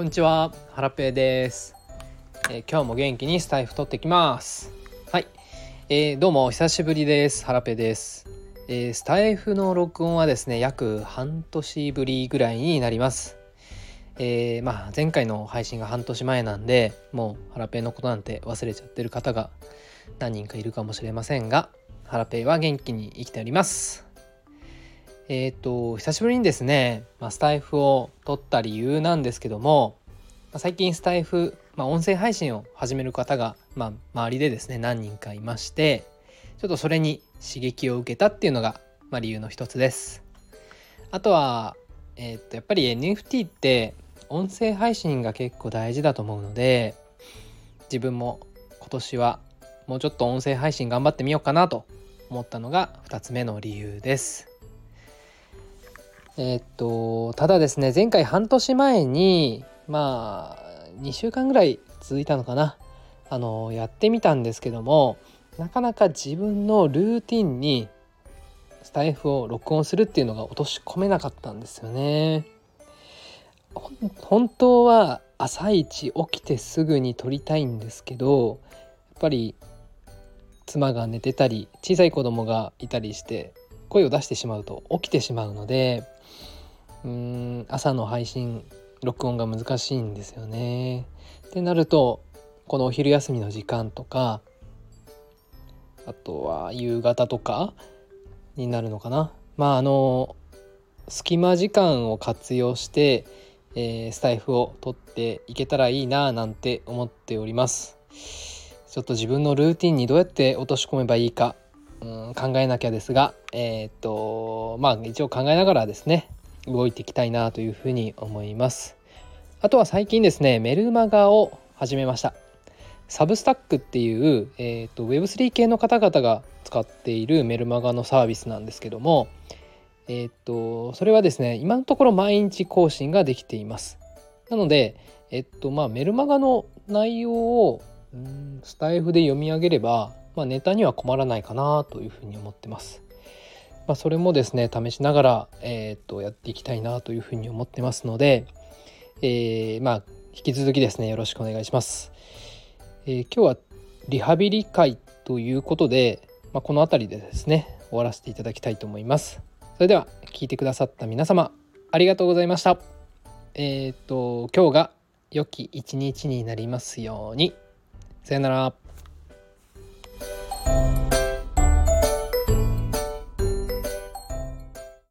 こんにちは、ハラペーです、えー、今日も元気にスタイフ撮ってきます。はい、えー、どうもお久しぶりです。ハラペーです、えー、スタイフの録音はですね、約半年ぶりぐらいになります。えー、まあ前回の配信が半年前なんで、もうハラペーのことなんて忘れちゃってる方が何人かいるかもしれませんが、ハラペーは元気に生きております。えっ、ー、と久しぶりにですね、まあ、スタイフを撮った理由なんですけども、まあ、最近スタイフ、まあ、音声配信を始める方が、まあ、周りでですね何人かいましてちょっとそれに刺激を受けたっていうのが、まあ、理由の一つです。あとは、えっ、ー、とやっぱり NFT って音声配信が結構大事だと思うので自分も今年はもうちょっと音声配信頑張ってみようかなと思ったのが2つ目の理由です。えー、っとただですね前回半年前にまあ2週間ぐらい続いたのかなあのやってみたんですけどもなかなか自分のルーティンにスタイフを録音するっていうのが落とし込めなかったんですよね。本当は朝一起きてすぐに撮りたいんですけどやっぱり妻が寝てたり小さい子供がいたりして声を出してしまうと起きてしまうのでうん朝の配信録音が難しいんですよね。ってなるとこのお昼休みの時間とかあとは夕方とかになるのかな。まああの隙間時間を活用して、えー、スタイフを取っていけたらいいななんて思っております。ちょっと自分のルーティンにどうやって落とし込めばいいか、うん、考えなきゃですが、えー、っとまあ一応考えながらですね動いていきたいなというふうに思います。あとは最近ですねメルマガを始めました。サブスタックっていう、えーと、Web3 系の方々が使っているメルマガのサービスなんですけどもえっ、とそれはですね今のところ毎日更新ができています。なのでえっとまあメルマガの内容をんスタイフで読み上げれば、まあ、ネタには困らないかなというふうに思ってますまあ、それもですね試しながら、えー、とやっていきたいなというふうに思ってますので、えー、まあ引き続きですねよろしくお願いします。えー、今日はリハビリ会ということで、まあ、この辺りでですね終わらせていただきたいと思います。それでは聞いてくださった皆様ありがとうございました。えっ、と今日が良き一日になりますように。さよなら。